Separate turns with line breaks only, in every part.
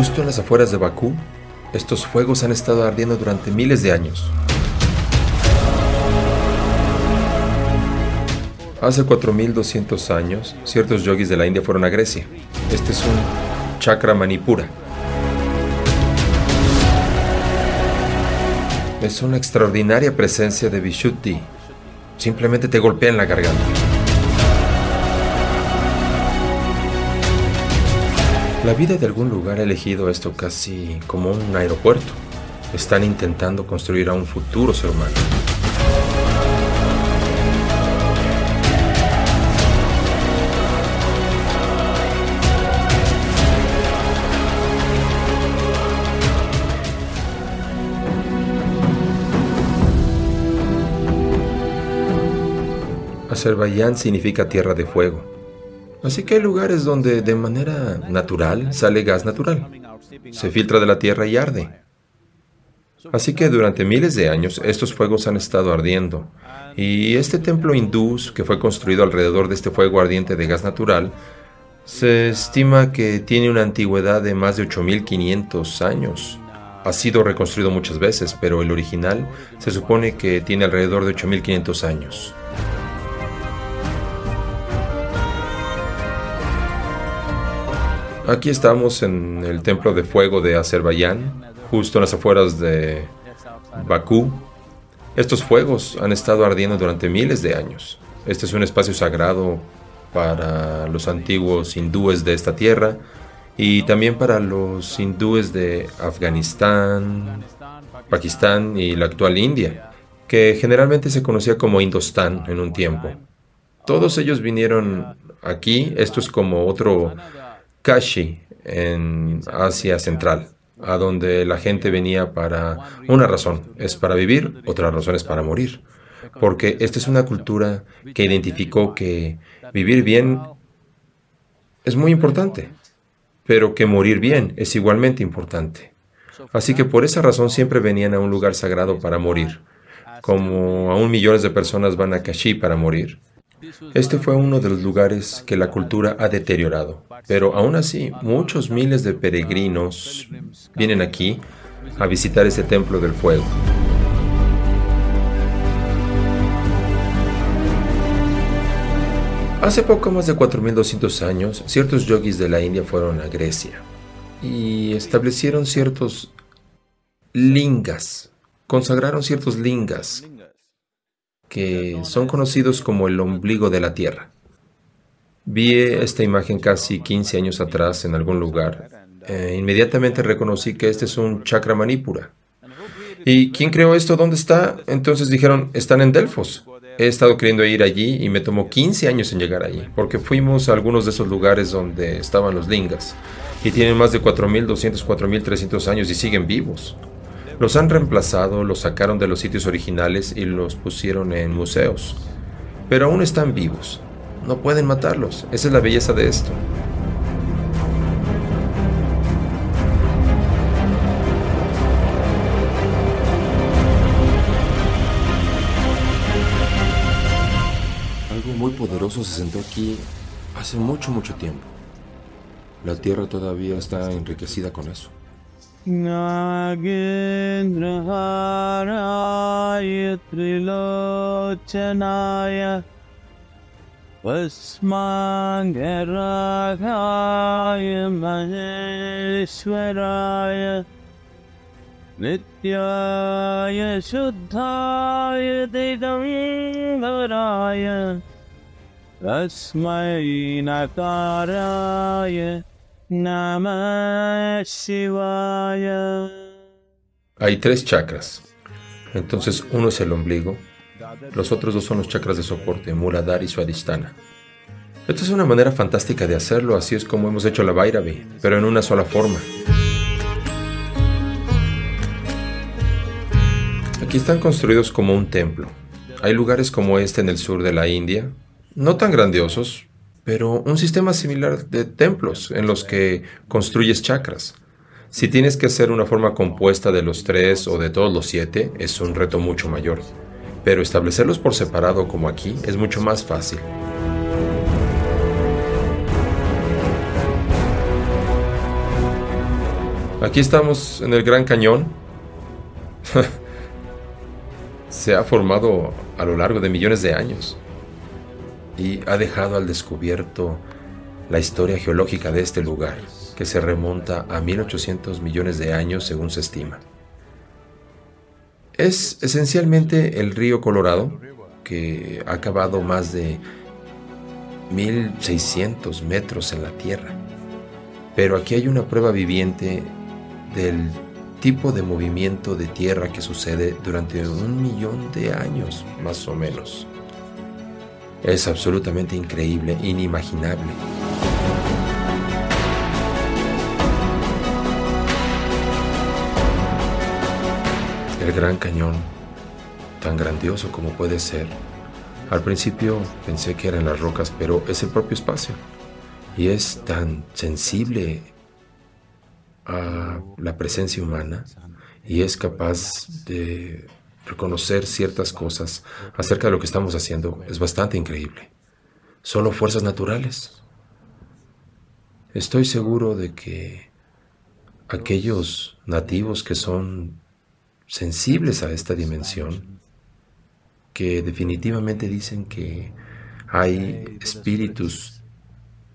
Justo en las afueras de Bakú, estos fuegos han estado ardiendo durante miles de años. Hace 4200 años, ciertos yogis de la India fueron a Grecia. Este es un chakra manipura. Es una extraordinaria presencia de Vishuddhi. Simplemente te golpea en la garganta. La vida de algún lugar ha elegido esto casi como un aeropuerto. Están intentando construir a un futuro ser humano. Azerbaiyán significa tierra de fuego. Así que hay lugares donde de manera natural sale gas natural. Se filtra de la tierra y arde. Así que durante miles de años estos fuegos han estado ardiendo. Y este templo hindú, que fue construido alrededor de este fuego ardiente de gas natural, se estima que tiene una antigüedad de más de 8500 años. Ha sido reconstruido muchas veces, pero el original se supone que tiene alrededor de 8500 años. Aquí estamos en el templo de fuego de Azerbaiyán, justo en las afueras de Bakú. Estos fuegos han estado ardiendo durante miles de años. Este es un espacio sagrado para los antiguos hindúes de esta tierra y también para los hindúes de Afganistán, Pakistán y la actual India, que generalmente se conocía como Indostán en un tiempo. Todos ellos vinieron aquí, esto es como otro Kashi, en Asia Central, a donde la gente venía para una razón, es para vivir, otra razón es para morir. Porque esta es una cultura que identificó que vivir bien es muy importante, pero que morir bien es igualmente importante. Así que por esa razón siempre venían a un lugar sagrado para morir, como aún millones de personas van a Kashi para morir. Este fue uno de los lugares que la cultura ha deteriorado, pero aún así muchos miles de peregrinos vienen aquí a visitar este templo del fuego. Hace poco más de 4.200 años, ciertos yogis de la India fueron a Grecia y establecieron ciertos lingas, consagraron ciertos lingas que son conocidos como el ombligo de la Tierra. Vi esta imagen casi 15 años atrás en algún lugar. E inmediatamente reconocí que este es un chakra manipura. ¿Y quién creó esto? ¿Dónde está? Entonces dijeron, están en Delfos. He estado queriendo ir allí y me tomó 15 años en llegar allí, porque fuimos a algunos de esos lugares donde estaban los lingas, y tienen más de 4.200, 4.300 años y siguen vivos. Los han reemplazado, los sacaron de los sitios originales y los pusieron en museos. Pero aún están vivos. No pueden matarlos. Esa es la belleza de esto. Algo muy poderoso se sentó aquí hace mucho, mucho tiempo. La tierra todavía está enriquecida con eso. नागेन्द्रहाराय त्रिलोचनाय भस्माङ्गरागाय महेश्वराय नित्याय शुद्धाय दिगम्बराय तस्मै नकाराय Hay tres chakras. Entonces uno es el ombligo, los otros dos son los chakras de soporte, Muladhara y Swadhisthana. Esta es una manera fantástica de hacerlo, así es como hemos hecho la Bhairavi, pero en una sola forma. Aquí están construidos como un templo. Hay lugares como este en el sur de la India, no tan grandiosos, pero un sistema similar de templos en los que construyes chakras. Si tienes que hacer una forma compuesta de los tres o de todos los siete, es un reto mucho mayor. Pero establecerlos por separado como aquí es mucho más fácil. Aquí estamos en el Gran Cañón. Se ha formado a lo largo de millones de años y ha dejado al descubierto la historia geológica de este lugar, que se remonta a 1800 millones de años según se estima. Es esencialmente el río Colorado, que ha cavado más de 1600 metros en la Tierra. Pero aquí hay una prueba viviente del tipo de movimiento de tierra que sucede durante un millón de años, más o menos. Es absolutamente increíble, inimaginable. El Gran Cañón, tan grandioso como puede ser, al principio pensé que eran las rocas, pero es el propio espacio. Y es tan sensible a la presencia humana y es capaz de reconocer ciertas cosas acerca de lo que estamos haciendo. Es bastante increíble. Solo fuerzas naturales. Estoy seguro de que aquellos nativos que son sensibles a esta dimensión, que definitivamente dicen que hay espíritus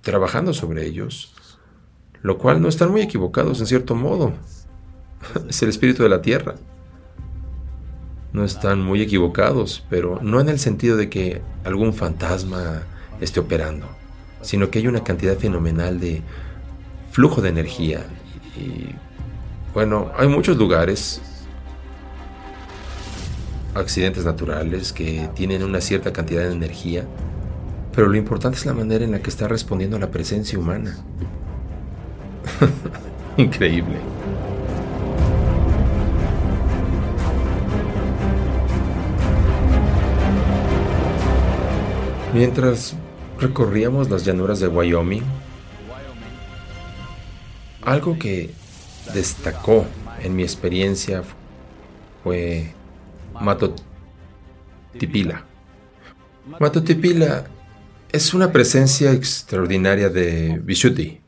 trabajando sobre ellos, lo cual no están muy equivocados en cierto modo. es el espíritu de la tierra. No están muy equivocados, pero no en el sentido de que algún fantasma esté operando, sino que hay una cantidad fenomenal de flujo de energía. Y bueno, hay muchos lugares accidentes naturales que tienen una cierta cantidad de energía, pero lo importante es la manera en la que está respondiendo a la presencia humana. Increíble. Mientras recorríamos las llanuras de Wyoming, algo que destacó en mi experiencia fue Matotipila. Matotipila es una presencia extraordinaria de Vishuddhi.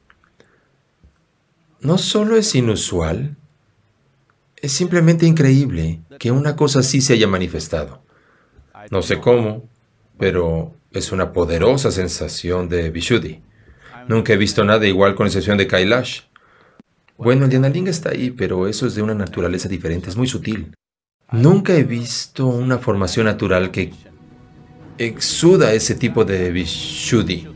No solo es inusual, es simplemente increíble que una cosa así se haya manifestado. No sé cómo, pero es una poderosa sensación de Vishuddhi. Nunca he visto nada igual con excepción de Kailash. Bueno, el Yanalinga está ahí, pero eso es de una naturaleza diferente, es muy sutil. Nunca he visto una formación natural que exuda ese tipo de Vishuddhi.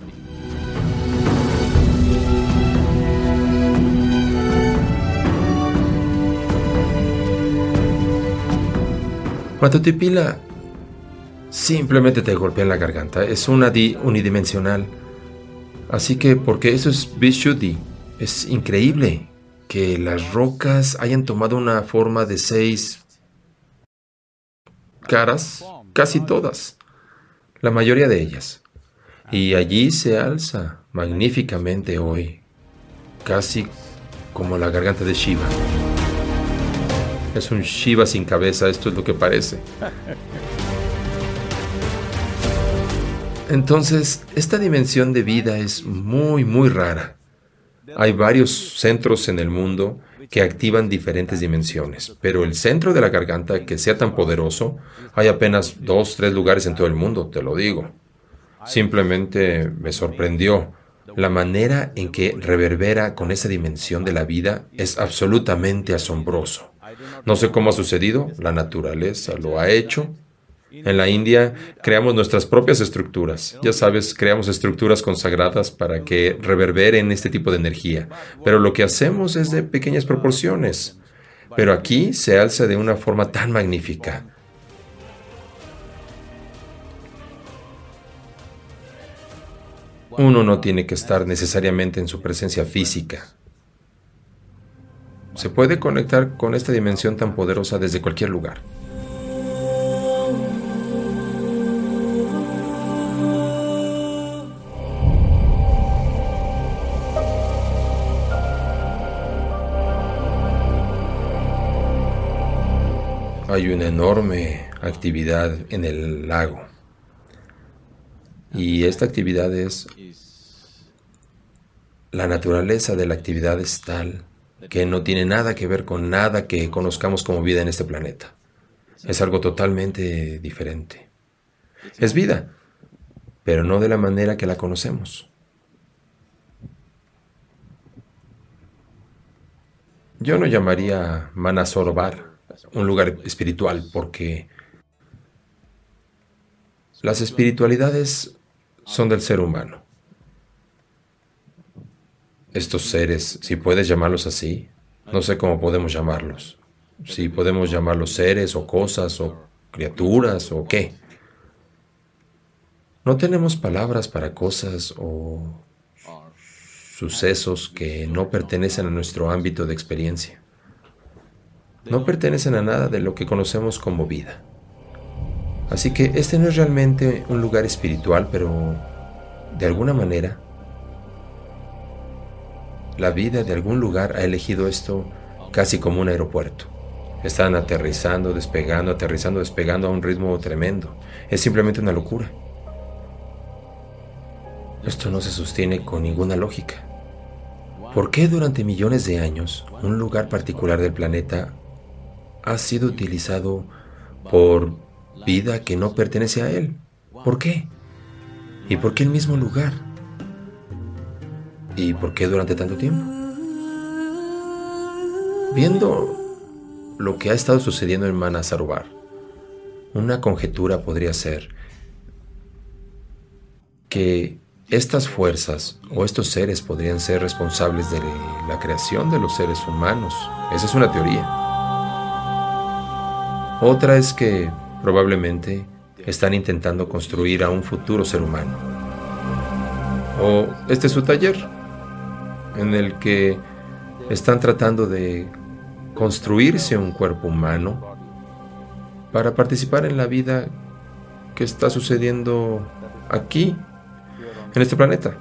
Matotipila simplemente te golpea en la garganta. Es una di unidimensional. Así que, porque eso es Vishuddhi, es increíble que las rocas hayan tomado una forma de seis caras, casi todas, la mayoría de ellas. Y allí se alza magníficamente hoy, casi como la garganta de Shiva. Es un Shiva sin cabeza, esto es lo que parece. Entonces, esta dimensión de vida es muy, muy rara. Hay varios centros en el mundo que activan diferentes dimensiones, pero el centro de la garganta que sea tan poderoso, hay apenas dos, tres lugares en todo el mundo, te lo digo. Simplemente me sorprendió. La manera en que reverbera con esa dimensión de la vida es absolutamente asombroso. No sé cómo ha sucedido, la naturaleza lo ha hecho, en la India creamos nuestras propias estructuras. Ya sabes, creamos estructuras consagradas para que reverberen este tipo de energía. Pero lo que hacemos es de pequeñas proporciones. Pero aquí se alza de una forma tan magnífica. Uno no tiene que estar necesariamente en su presencia física. Se puede conectar con esta dimensión tan poderosa desde cualquier lugar. Hay una enorme actividad en el lago. Y esta actividad es, la naturaleza de la actividad es tal que no tiene nada que ver con nada que conozcamos como vida en este planeta. Es algo totalmente diferente. Es vida, pero no de la manera que la conocemos. Yo no llamaría Manasorobar un lugar espiritual porque las espiritualidades son del ser humano. Estos seres, si puedes llamarlos así, no sé cómo podemos llamarlos. Si podemos llamarlos seres o cosas o criaturas o qué. No tenemos palabras para cosas o sucesos que no pertenecen a nuestro ámbito de experiencia. No pertenecen a nada de lo que conocemos como vida. Así que este no es realmente un lugar espiritual, pero de alguna manera la vida de algún lugar ha elegido esto casi como un aeropuerto. Están aterrizando, despegando, aterrizando, despegando a un ritmo tremendo. Es simplemente una locura. Esto no se sostiene con ninguna lógica. ¿Por qué durante millones de años un lugar particular del planeta ha sido utilizado por vida que no pertenece a él? ¿Por qué? ¿Y por qué el mismo lugar? ¿Y por qué durante tanto tiempo? Viendo lo que ha estado sucediendo en Manasarovar, una conjetura podría ser que estas fuerzas o estos seres podrían ser responsables de la creación de los seres humanos. Esa es una teoría. Otra es que probablemente están intentando construir a un futuro ser humano. O este es su taller, en el que están tratando de construirse un cuerpo humano para participar en la vida que está sucediendo aquí en este planeta.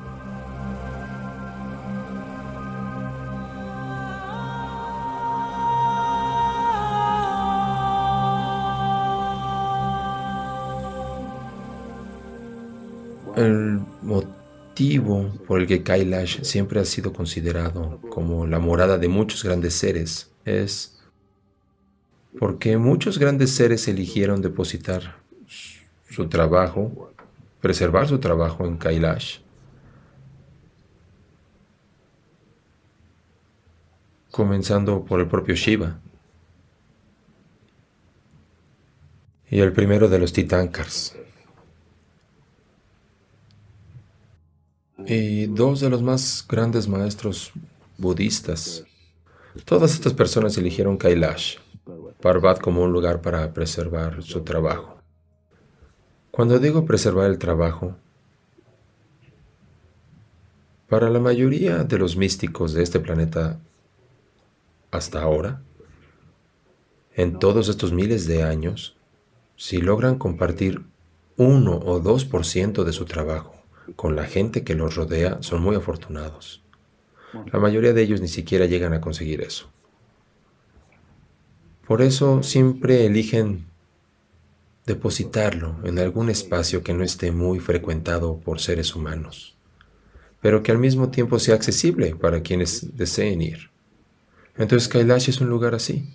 El motivo por el que Kailash siempre ha sido considerado como la morada de muchos grandes seres es porque muchos grandes seres eligieron depositar su trabajo preservar su trabajo en Kailash. Comenzando por el propio Shiva. Y el primero de los Titankars. Y dos de los más grandes maestros budistas. Todas estas personas eligieron Kailash, Parvat como un lugar para preservar su trabajo. Cuando digo preservar el trabajo, para la mayoría de los místicos de este planeta hasta ahora, en todos estos miles de años, si logran compartir uno o dos por ciento de su trabajo con la gente que los rodea, son muy afortunados. La mayoría de ellos ni siquiera llegan a conseguir eso. Por eso siempre eligen depositarlo en algún espacio que no esté muy frecuentado por seres humanos, pero que al mismo tiempo sea accesible para quienes deseen ir. Entonces Kailash es un lugar así.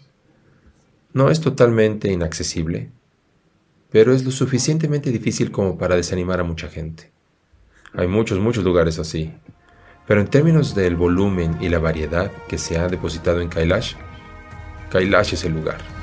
No es totalmente inaccesible, pero es lo suficientemente difícil como para desanimar a mucha gente. Hay muchos, muchos lugares así. Pero en términos del volumen y la variedad que se ha depositado en Kailash, Kailash es el lugar.